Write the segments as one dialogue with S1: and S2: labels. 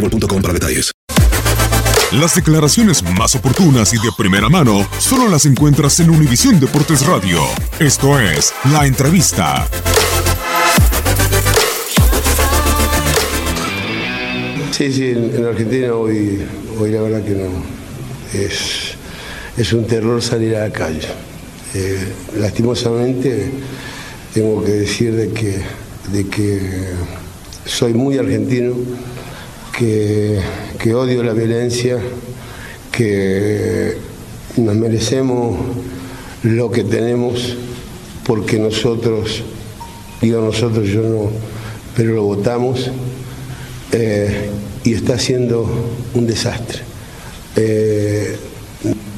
S1: boostmobile.com para detalles.
S2: Las declaraciones más oportunas y de primera mano solo las encuentras en Univisión Deportes Radio. Esto es La Entrevista.
S3: Sí, sí, en Argentina hoy, hoy la verdad que no. Es, es un terror salir a la calle. Eh, lastimosamente tengo que decir de que, de que soy muy argentino que, odio la violencia, que nos merecemos lo que tenemos porque nosotros, digo nosotros, yo no, pero lo votamos eh, y está siendo un desastre. Eh,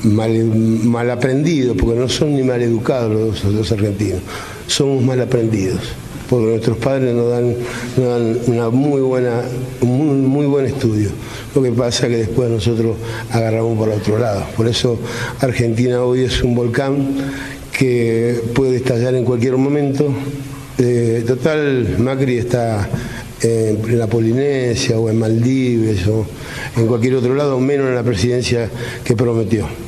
S3: mal, mal, aprendido, porque no son ni mal educados los, los argentinos, somos mal aprendidos porque nuestros padres nos dan, nos dan una muy buena, muy, muy, buen estudio. Lo que pasa es que después nosotros agarramos por otro lado. Por eso Argentina hoy es un volcán que puede estallar en cualquier momento. Eh, total, Macri está en la Polinesia o en Maldives o en cualquier otro lado, menos en la presidencia que prometió.